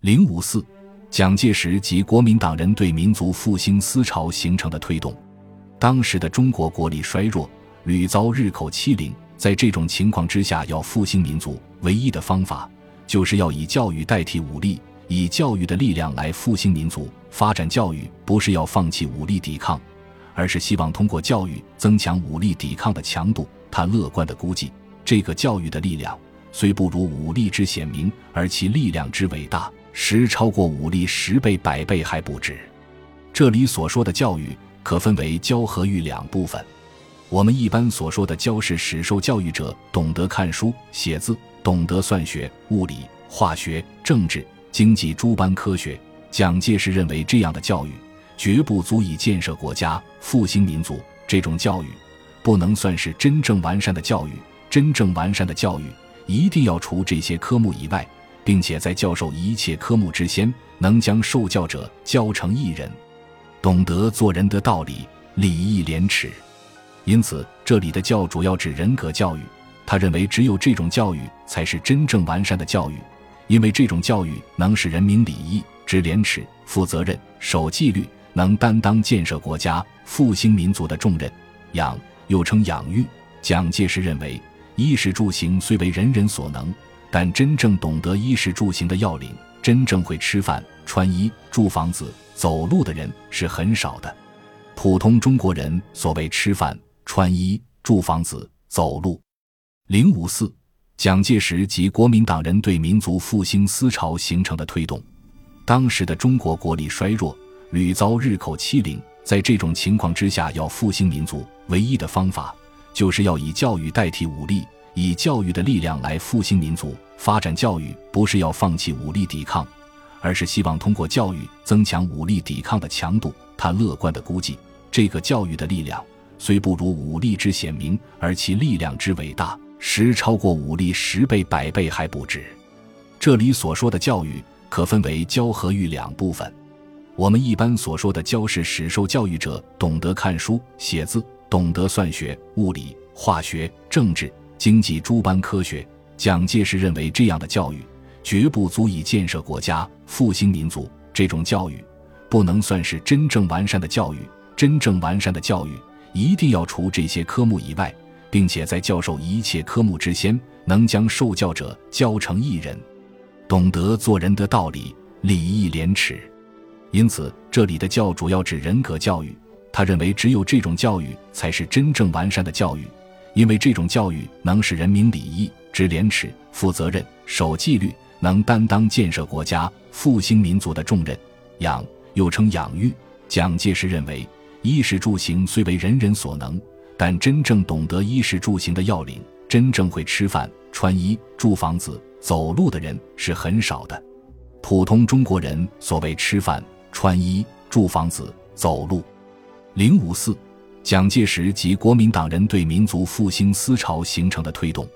零五四，蒋介石及国民党人对民族复兴思潮形成的推动。当时的中国国力衰弱，屡遭日寇欺凌，在这种情况之下，要复兴民族，唯一的方法就是要以教育代替武力，以教育的力量来复兴民族。发展教育不是要放弃武力抵抗，而是希望通过教育增强武力抵抗的强度。他乐观地估计，这个教育的力量虽不如武力之显明，而其力量之伟大。实超过武力十倍百倍还不止。这里所说的教育可分为教和育两部分。我们一般所说的教是使受教育者懂得看书写字，懂得算学、物理、化学、政治、经济诸般科学。蒋介石认为这样的教育绝不足以建设国家、复兴民族。这种教育不能算是真正完善的教育。真正完善的教育一定要除这些科目以外。并且在教授一切科目之先，能将受教者教成一人，懂得做人的道理，礼义廉耻。因此，这里的教主要指人格教育。他认为，只有这种教育才是真正完善的教育，因为这种教育能使人民礼义、知廉耻、负责任、守纪律，能担当建设国家、复兴民族的重任。养又称养育。蒋介石认为，衣食住行虽为人人所能。但真正懂得衣食住行的要领，真正会吃饭、穿衣、住房子、走路的人是很少的。普通中国人所谓吃饭、穿衣、住房子、走路。零五四，蒋介石及国民党人对民族复兴思潮形成的推动。当时的中国国力衰弱，屡遭日寇欺凌，在这种情况之下，要复兴民族，唯一的方法就是要以教育代替武力。以教育的力量来复兴民族，发展教育不是要放弃武力抵抗，而是希望通过教育增强武力抵抗的强度。他乐观地估计，这个教育的力量虽不如武力之显明，而其力量之伟大，实超过武力十倍百倍还不止。这里所说的教育可分为教和育两部分。我们一般所说的教是使受教育者懂得看书写字，懂得算学、物理、化学、政治。经济诸般科学，蒋介石认为这样的教育绝不足以建设国家、复兴民族。这种教育不能算是真正完善的教育。真正完善的教育一定要除这些科目以外，并且在教授一切科目之先，能将受教者教成一人，懂得做人的道理，礼义廉耻。因此，这里的教主要指人格教育。他认为，只有这种教育才是真正完善的教育。因为这种教育能使人民礼义、知廉耻、负责任、守纪律，能担当建设国家、复兴民族的重任。养又称养育。蒋介石认为，衣食住行虽为人人所能，但真正懂得衣食住行的要领，真正会吃饭、穿衣、住房子、走路的人是很少的。普通中国人所谓吃饭、穿衣、住房子、走路。零五四。蒋介石及国民党人对民族复兴思潮形成的推动。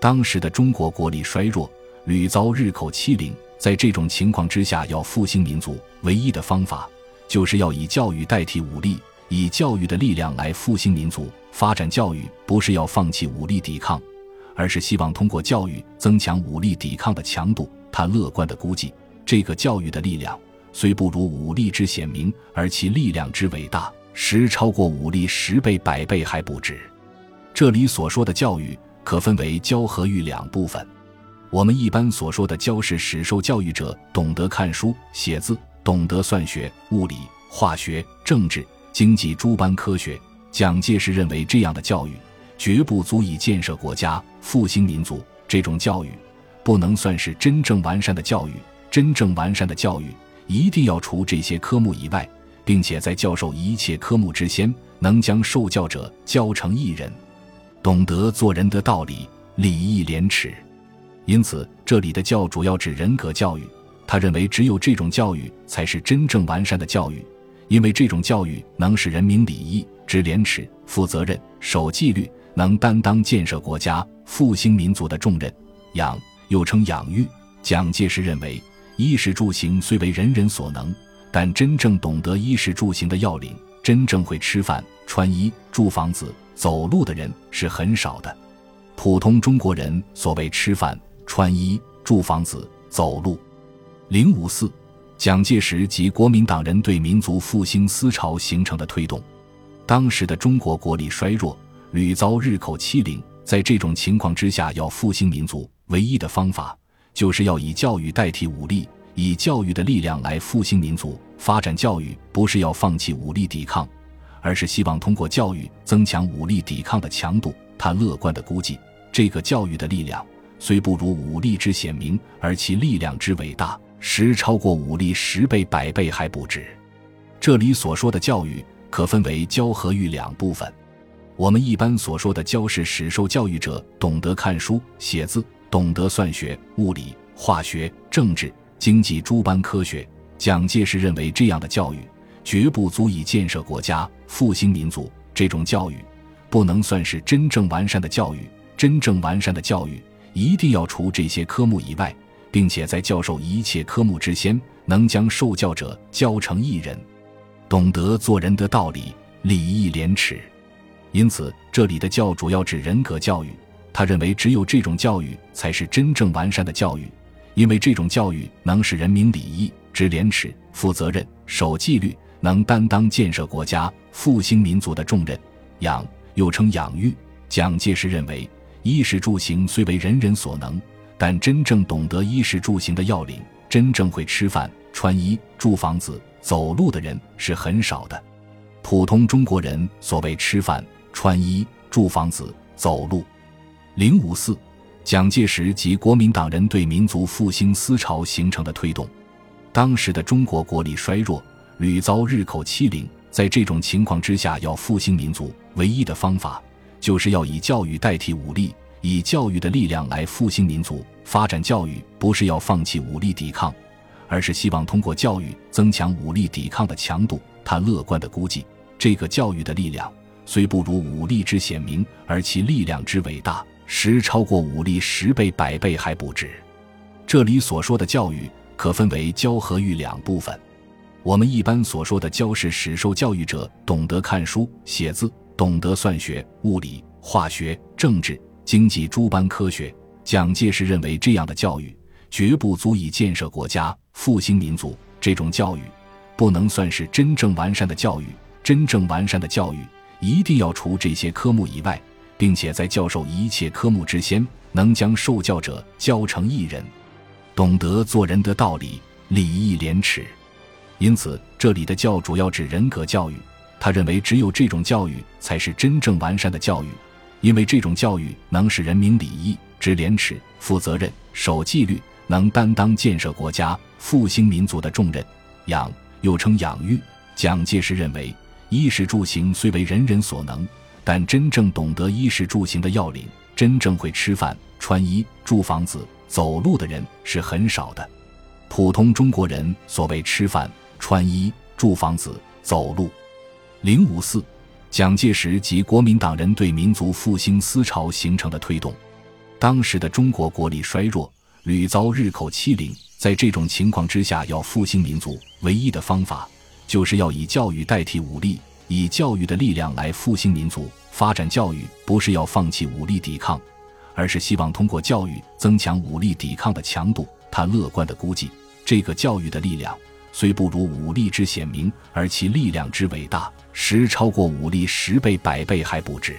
当时的中国国力衰弱，屡遭日寇欺凌，在这种情况之下，要复兴民族，唯一的方法就是要以教育代替武力，以教育的力量来复兴民族。发展教育不是要放弃武力抵抗，而是希望通过教育增强武力抵抗的强度。他乐观地估计，这个教育的力量虽不如武力之显明，而其力量之伟大。实超过武力十倍百倍还不止。这里所说的教育可分为教和育两部分。我们一般所说的教是使受教育者懂得看书写字，懂得算学、物理、化学、政治、经济诸般科学。蒋介石认为这样的教育绝不足以建设国家、复兴民族。这种教育不能算是真正完善的教育。真正完善的教育一定要除这些科目以外。并且在教授一切科目之先，能将受教者教成一人，懂得做人的道理，礼义廉耻。因此，这里的教主要指人格教育。他认为，只有这种教育才是真正完善的教育，因为这种教育能使人民礼义、知廉耻、负责任、守纪律，能担当建设国家、复兴民族的重任。养又称养育。蒋介石认为，衣食住行虽为人人所能。但真正懂得衣食住行的要领，真正会吃饭、穿衣、住房子、走路的人是很少的。普通中国人所谓吃饭、穿衣、住房子、走路。零五四，蒋介石及国民党人对民族复兴思潮形成的推动。当时的中国国力衰弱，屡遭日寇欺凌，在这种情况之下，要复兴民族，唯一的方法就是要以教育代替武力，以教育的力量来复兴民族。发展教育不是要放弃武力抵抗，而是希望通过教育增强武力抵抗的强度。他乐观地估计，这个教育的力量虽不如武力之显明，而其力量之伟大。实超过武力十倍、百倍还不止。这里所说的教育，可分为教和育两部分。我们一般所说的教是使受教育者懂得看书写字，懂得算学、物理、化学、政治、经济诸般科学。蒋介石认为，这样的教育绝不足以建设国家、复兴民族。这种教育不能算是真正完善的教育。真正完善的教育，一定要除这些科目以外。并且在教授一切科目之先，能将受教者教成一人，懂得做人的道理，礼义廉耻。因此，这里的教主要指人格教育。他认为，只有这种教育才是真正完善的教育，因为这种教育能使人民礼义、知廉耻、负责任、守纪律，能担当建设国家、复兴民族的重任。养又称养育。蒋介石认为，衣食住行虽为人人所能。但真正懂得衣食住行的要领，真正会吃饭、穿衣、住房子、走路的人是很少的。普通中国人所谓吃饭、穿衣、住房子、走路。零五四，蒋介石及国民党人对民族复兴思潮形成的推动。当时的中国国力衰弱，屡遭日寇欺凌，在这种情况之下，要复兴民族，唯一的方法就是要以教育代替武力。以教育的力量来复兴民族，发展教育不是要放弃武力抵抗，而是希望通过教育增强武力抵抗的强度。他乐观地估计，这个教育的力量虽不如武力之显明，而其力量之伟大，实超过武力十倍、百倍还不止。这里所说的教育，可分为教和育两部分。我们一般所说的教，是使受教育者懂得看书写字，懂得算学、物理、化学、政治。经济诸般科学，蒋介石认为这样的教育绝不足以建设国家、复兴民族。这种教育不能算是真正完善的教育。真正完善的教育，一定要除这些科目以外，并且在教授一切科目之先，能将受教者教成一人，懂得做人的道理，礼义廉耻。因此，这里的教主要指人格教育。他认为，只有这种教育才是真正完善的教育。因为这种教育能使人民礼义、知廉耻、负责任、守纪律，能担当建设国家、复兴民族的重任。养又称养育。蒋介石认为，衣食住行虽为人人所能，但真正懂得衣食住行的要领，真正会吃饭、穿衣、住房子、走路的人是很少的。普通中国人所谓吃饭、穿衣、住房子、走路。零五四。蒋介石及国民党人对民族复兴思潮形成的推动。当时的中国国力衰弱，屡遭日寇欺凌，在这种情况之下，要复兴民族，唯一的方法就是要以教育代替武力，以教育的力量来复兴民族。发展教育不是要放弃武力抵抗，而是希望通过教育增强武力抵抗的强度。他乐观地估计，这个教育的力量。虽不如武力之显明，而其力量之伟大，实超过武力十倍、百倍还不止。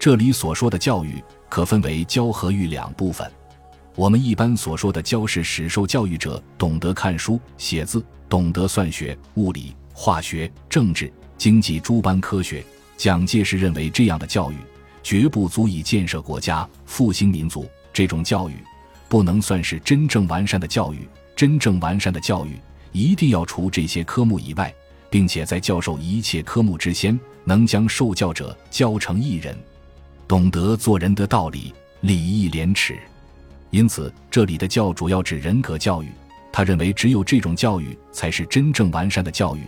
这里所说的教育，可分为教和育两部分。我们一般所说的教，是使受教育者懂得看书写字，懂得算学、物理、化学、政治、经济诸般科学。蒋介石认为，这样的教育绝不足以建设国家、复兴民族。这种教育不能算是真正完善的教育。真正完善的教育。一定要除这些科目以外，并且在教授一切科目之先，能将受教者教成一人，懂得做人的道理，礼义廉耻。因此，这里的教主要指人格教育。他认为，只有这种教育才是真正完善的教育，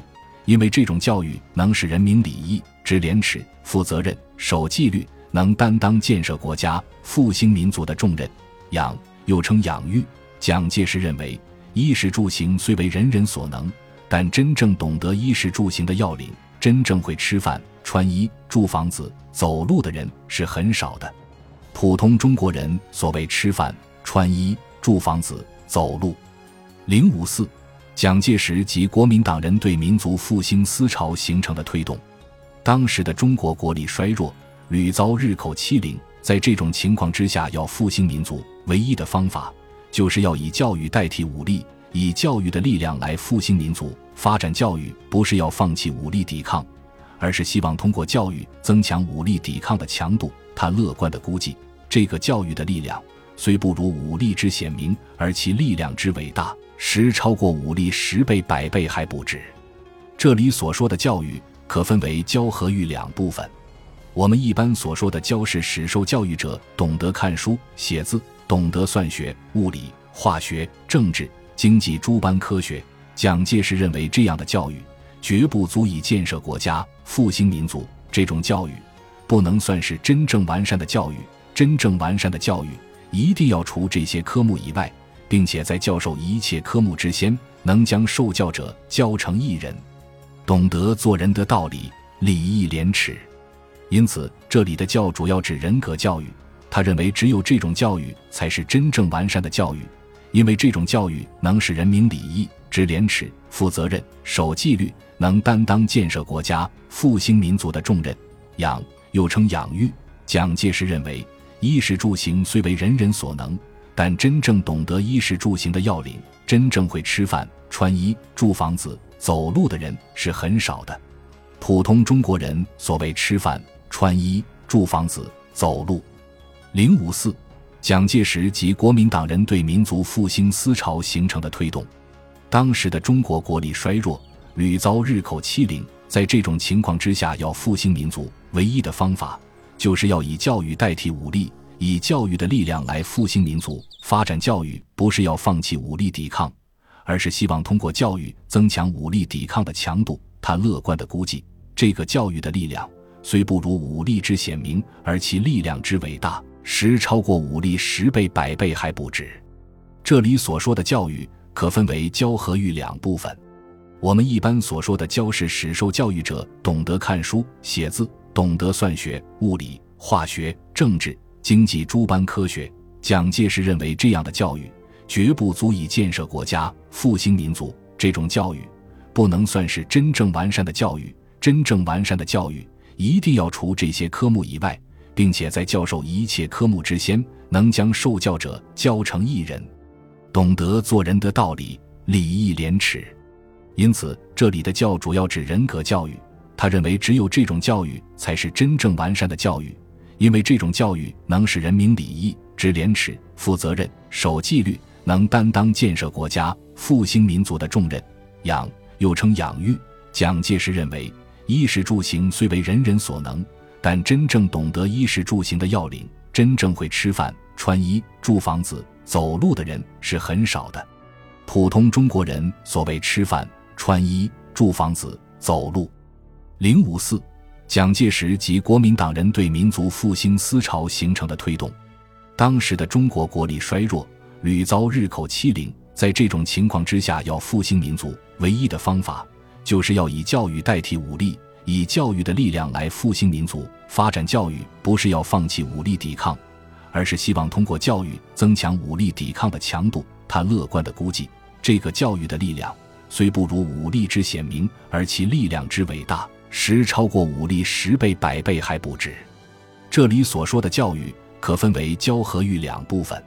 因为这种教育能使人民礼义、知廉耻、负责任、守纪律，能担当建设国家、复兴民族的重任。养又称养育。蒋介石认为。衣食住行虽为人人所能，但真正懂得衣食住行的要领，真正会吃饭、穿衣、住房子、走路的人是很少的。普通中国人所谓吃饭、穿衣、住房子、走路。零五四，蒋介石及国民党人对民族复兴思潮形成的推动。当时的中国国力衰弱，屡遭日寇欺凌，在这种情况之下，要复兴民族，唯一的方法就是要以教育代替武力，以教育的力量来复兴民族。发展教育不是要放弃武力抵抗，而是希望通过教育增强武力抵抗的强度。他乐观地估计，这个教育的力量虽不如武力之显明，而其力量之伟大，实超过武力十倍、百倍还不止。这里所说的教育，可分为教和育两部分。我们一般所说的教，是使受教育者懂得看书写字，懂得算学、物理、化学、政治、经济诸般科学。蒋介石认为，这样的教育绝不足以建设国家、复兴民族。这种教育不能算是真正完善的教育。真正完善的教育，一定要除这些科目以外，并且在教授一切科目之先，能将受教者教成一人，懂得做人的道理、礼义廉耻。因此，这里的教主要指人格教育。他认为，只有这种教育才是真正完善的教育，因为这种教育能使人民礼义。知廉耻、负责任、守纪律，能担当建设国家、复兴民族的重任。养又称养育。蒋介石认为，衣食住行虽为人人所能，但真正懂得衣食住行的要领，真正会吃饭、穿衣、住房子、走路的人是很少的。普通中国人所谓吃饭、穿衣、住房子、走路。零五四，蒋介石及国民党人对民族复兴思潮形成的推动。当时的中国国力衰弱，屡遭日寇欺凌，在这种情况之下，要复兴民族，唯一的方法就是要以教育代替武力，以教育的力量来复兴民族。发展教育不是要放弃武力抵抗，而是希望通过教育增强武力抵抗的强度。他乐观地估计，这个教育的力量虽不如武力之显明，而其力量之伟大，实超过武力十倍、百倍还不止。这里所说的教育。可分为教和育两部分。我们一般所说的教，是使受教育者懂得看书写字，懂得算学、物理、化学、政治、经济诸般科学。蒋介石认为，这样的教育绝不足以建设国家、复兴民族。这种教育不能算是真正完善的教育。真正完善的教育，一定要除这些科目以外，并且在教授一切科目之先，能将受教者教成一人。懂得做人的道理、礼义廉耻，因此这里的教主要指人格教育。他认为，只有这种教育才是真正完善的教育，因为这种教育能使人民礼义、知廉耻、负责任、守纪律，能担当建设国家、复兴民族的重任。养又称养育。蒋介石认为，衣食住行虽为人人所能，但真正懂得衣食住行的要领，真正会吃饭、穿衣、住房子。走路的人是很少的，普通中国人所谓吃饭、穿衣、住房子、走路。零五四，蒋介石及国民党人对民族复兴思潮形成的推动。当时的中国国力衰弱，屡遭日寇欺凌，在这种情况之下，要复兴民族，唯一的方法就是要以教育代替武力，以教育的力量来复兴民族。发展教育不是要放弃武力抵抗。而是希望通过教育增强武力抵抗的强度。他乐观地估计，这个教育的力量虽不如武力之显明，而其力量之伟大，实超过武力十倍、百倍还不止。这里所说的教育，可分为教和育两部分。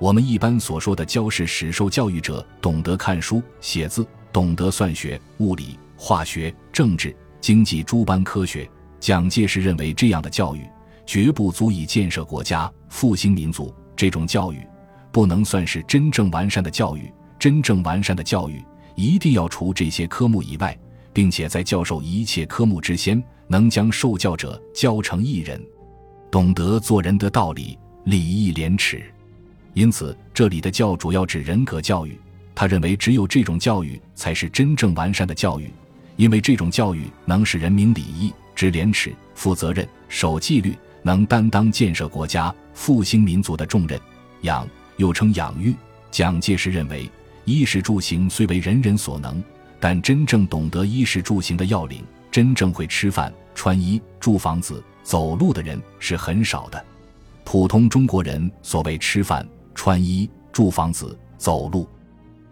我们一般所说的教，是使受教育者懂得看书写字，懂得算学、物理、化学、政治、经济诸般科学。蒋介石认为，这样的教育。绝不足以建设国家、复兴民族。这种教育不能算是真正完善的教育。真正完善的教育，一定要除这些科目以外，并且在教授一切科目之先，能将受教者教成一人，懂得做人的道理、礼义廉耻。因此，这里的教主要指人格教育。他认为，只有这种教育才是真正完善的教育，因为这种教育能使人民礼义、知廉耻、负责任、守纪律。能担当建设国家、复兴民族的重任。养又称养育。蒋介石认为，衣食住行虽为人人所能，但真正懂得衣食住行的要领，真正会吃饭、穿衣、住房子、走路的人是很少的。普通中国人所谓吃饭、穿衣、住房子、走路。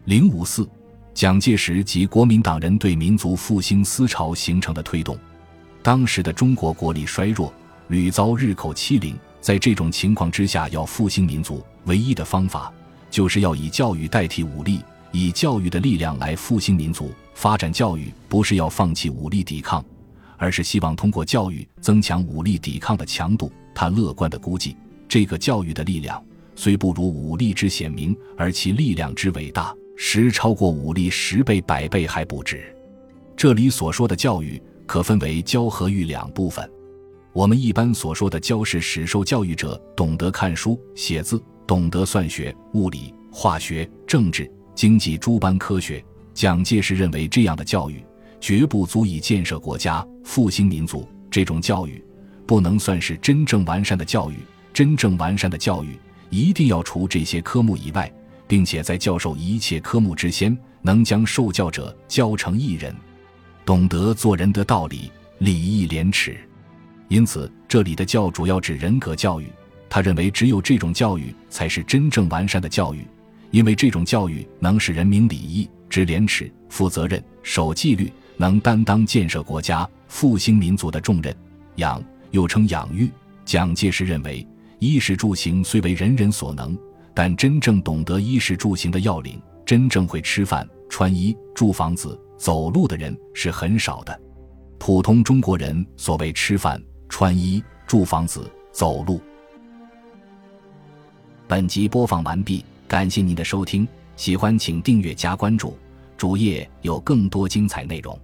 零五四，蒋介石及国民党人对民族复兴思潮形成的推动。当时的中国国力衰弱，屡遭日寇欺凌，在这种情况之下，要复兴民族，唯一的方法就是要以教育代替武力，以教育的力量来复兴民族。发展教育不是要放弃武力抵抗，而是希望通过教育增强武力抵抗的强度。他乐观地估计，这个教育的力量虽不如武力之显明，而其力量之伟大。十超过武力十倍百倍还不止。这里所说的教育可分为教和育两部分。我们一般所说的教是使受教育者懂得看书写字，懂得算学、物理、化学、政治、经济诸般科学。蒋介石认为这样的教育绝不足以建设国家、复兴民族。这种教育不能算是真正完善的教育。真正完善的教育一定要除这些科目以外。并且在教授一切科目之先，能将受教者教成一人，懂得做人的道理、礼义廉耻。因此，这里的教主要指人格教育。他认为，只有这种教育才是真正完善的教育，因为这种教育能使人民礼义、知廉耻、负责任、守纪律，能担当建设国家、复兴民族的重任。养又称养育。蒋介石认为，衣食住行虽为人人所能。但真正懂得衣食住行的要领，真正会吃饭、穿衣、住房子、走路的人是很少的。普通中国人所谓吃饭、穿衣、住房子、走路。本集播放完毕，感谢您的收听，喜欢请订阅加关注，主页有更多精彩内容。